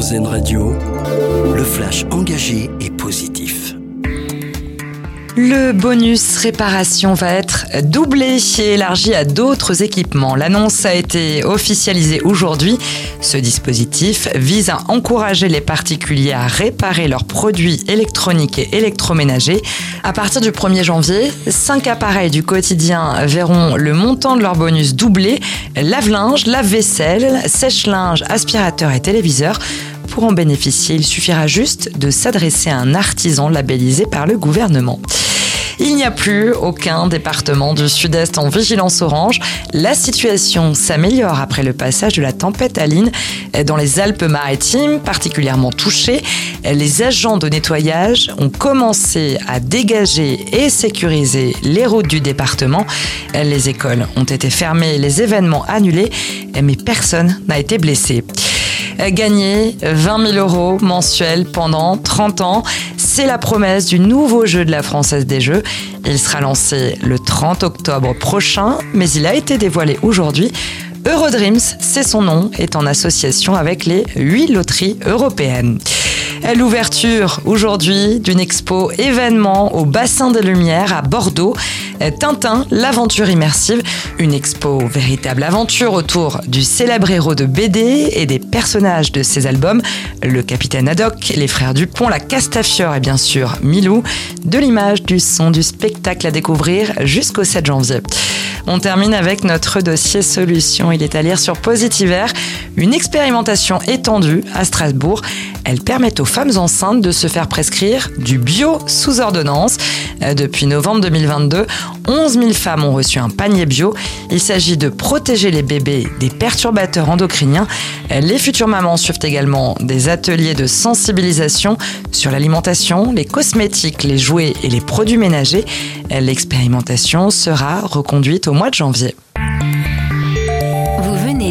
Radio, le flash engagé et positif. Le bonus réparation va être doublé et élargi à d'autres équipements. L'annonce a été officialisée aujourd'hui. Ce dispositif vise à encourager les particuliers à réparer leurs produits électroniques et électroménagers. À partir du 1er janvier, 5 appareils du quotidien verront le montant de leur bonus doublé. Lave-linge, lave-vaisselle, sèche-linge, aspirateur et téléviseur. Pour en bénéficier, il suffira juste de s'adresser à un artisan labellisé par le gouvernement. Il n'y a plus aucun département du sud-est en vigilance orange. La situation s'améliore après le passage de la tempête Aline dans les Alpes-Maritimes, particulièrement touchées. Les agents de nettoyage ont commencé à dégager et sécuriser les routes du département. Les écoles ont été fermées, les événements annulés, mais personne n'a été blessé gagner 20 000 euros mensuels pendant 30 ans. C'est la promesse du nouveau jeu de la Française des Jeux. Il sera lancé le 30 octobre prochain, mais il a été dévoilé aujourd'hui. Eurodreams, c'est son nom, est en association avec les 8 loteries européennes. L'ouverture aujourd'hui d'une expo événement au bassin des Lumières à Bordeaux. Tintin, l'aventure immersive, une expo véritable aventure autour du célèbre héros de BD et des personnages de ses albums, le capitaine Haddock, les frères Dupont, la Castafiore et bien sûr Milou, de l'image, du son, du spectacle à découvrir jusqu'au 7 janvier. On termine avec notre dossier solution. Il est à lire sur Positiver, une expérimentation étendue à Strasbourg. Elle permet aux femmes enceintes de se faire prescrire du bio sous ordonnance. Euh, depuis novembre 2022, 11 000 femmes ont reçu un panier bio. Il s'agit de protéger les bébés des perturbateurs endocriniens. Euh, les futures mamans suivent également des ateliers de sensibilisation sur l'alimentation, les cosmétiques, les jouets et les produits ménagers. Euh, l'expérimentation sera reconduite au mois de janvier.